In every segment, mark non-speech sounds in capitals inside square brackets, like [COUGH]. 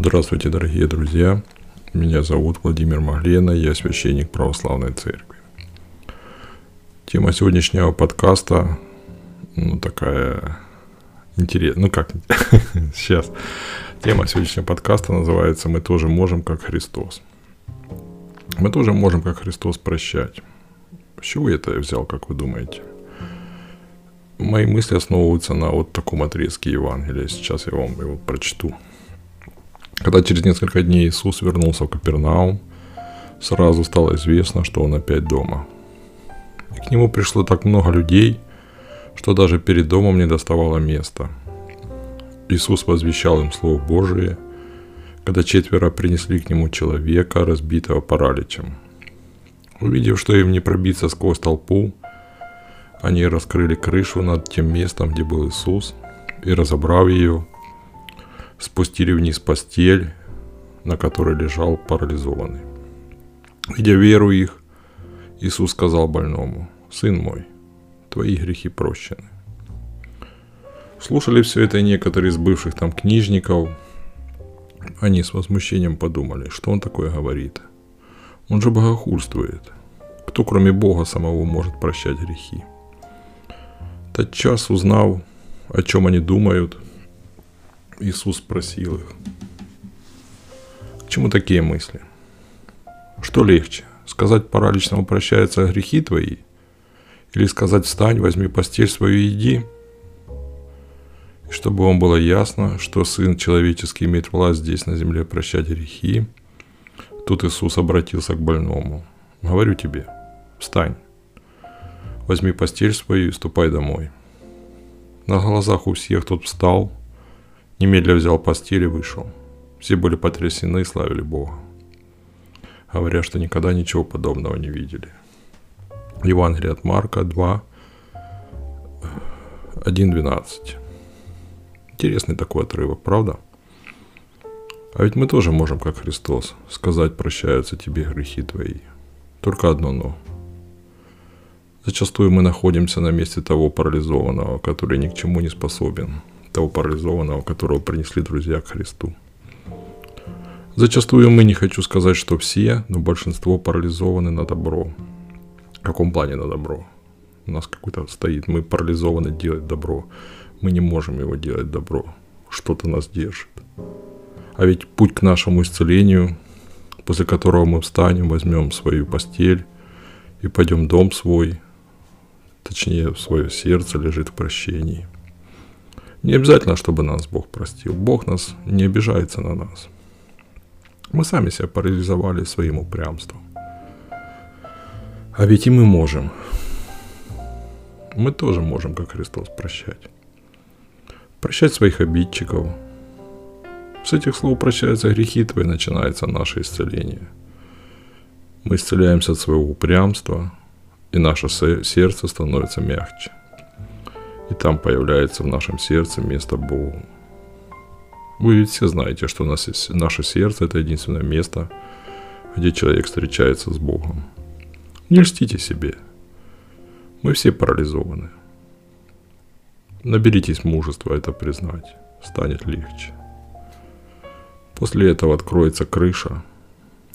Здравствуйте, дорогие друзья. Меня зовут Владимир Маглена, я священник Православной Церкви. Тема сегодняшнего подкаста, ну, такая интересная, ну как, [LAUGHS] сейчас. Тема сегодняшнего подкаста называется «Мы тоже можем, как Христос». Мы тоже можем, как Христос, прощать. С чего я это взял, как вы думаете? Мои мысли основываются на вот таком отрезке Евангелия. Сейчас я вам его прочту. Когда через несколько дней Иисус вернулся в Капернаум, сразу стало известно, что он опять дома. И к нему пришло так много людей, что даже перед домом не доставало места. Иисус возвещал им Слово Божие, когда четверо принесли к нему человека, разбитого параличем. Увидев, что им не пробиться сквозь толпу, они раскрыли крышу над тем местом, где был Иисус, и, разобрав ее, спустили вниз постель, на которой лежал парализованный. Видя веру их, Иисус сказал больному, «Сын мой, твои грехи прощены». Слушали все это некоторые из бывших там книжников. Они с возмущением подумали, что он такое говорит. Он же богохульствует. Кто кроме Бога самого может прощать грехи? Тотчас узнав, о чем они думают, Иисус спросил их, к чему такие мысли? Что легче, сказать параличному прощаются грехи твои, или сказать встань, возьми постель свою и иди? И чтобы вам было ясно, что Сын Человеческий имеет власть здесь на земле прощать грехи, тут Иисус обратился к больному. Говорю тебе, встань, возьми постель свою и ступай домой. На глазах у всех тот встал – Немедля взял постель и вышел. Все были потрясены и славили Бога, говоря, что никогда ничего подобного не видели. Евангелие от Марка 2, 1.12. Интересный такой отрывок, правда? А ведь мы тоже можем, как Христос, сказать «прощаются тебе грехи твои». Только одно «но». Зачастую мы находимся на месте того парализованного, который ни к чему не способен – того парализованного, которого принесли друзья к Христу. Зачастую мы, не хочу сказать, что все, но большинство парализованы на добро. В каком плане на добро? У нас какой-то стоит, мы парализованы делать добро. Мы не можем его делать добро. Что-то нас держит. А ведь путь к нашему исцелению, после которого мы встанем, возьмем свою постель и пойдем в дом свой, точнее, в свое сердце лежит в прощении – не обязательно, чтобы нас Бог простил. Бог нас не обижается на нас. Мы сами себя парализовали своим упрямством. А ведь и мы можем. Мы тоже можем, как Христос, прощать. Прощать своих обидчиков. С этих слов прощаются грехи твои, начинается наше исцеление. Мы исцеляемся от своего упрямства, и наше сердце становится мягче. И там появляется в нашем сердце место Богу. Вы ведь все знаете, что у нас есть, наше сердце – это единственное место, где человек встречается с Богом. Не льстите себе. Мы все парализованы. Наберитесь мужества это признать. Станет легче. После этого откроется крыша.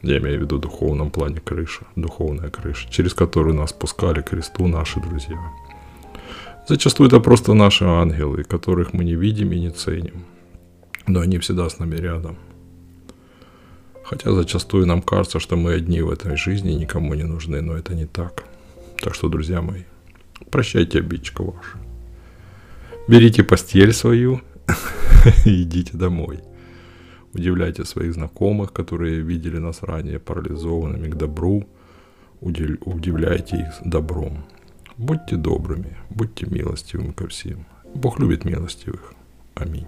Я имею в виду в духовном плане крыша. Духовная крыша, через которую нас пускали кресту наши друзья. Зачастую это просто наши ангелы, которых мы не видим и не ценим. Но они всегда с нами рядом. Хотя зачастую нам кажется, что мы одни в этой жизни, никому не нужны, но это не так. Так что, друзья мои, прощайте обидчика вашу. Берите постель свою [LAUGHS] и идите домой. Удивляйте своих знакомых, которые видели нас ранее парализованными к добру. Удивляйте их добром. Будьте добрыми, будьте милостивыми ко всем. Бог любит милостивых. Аминь.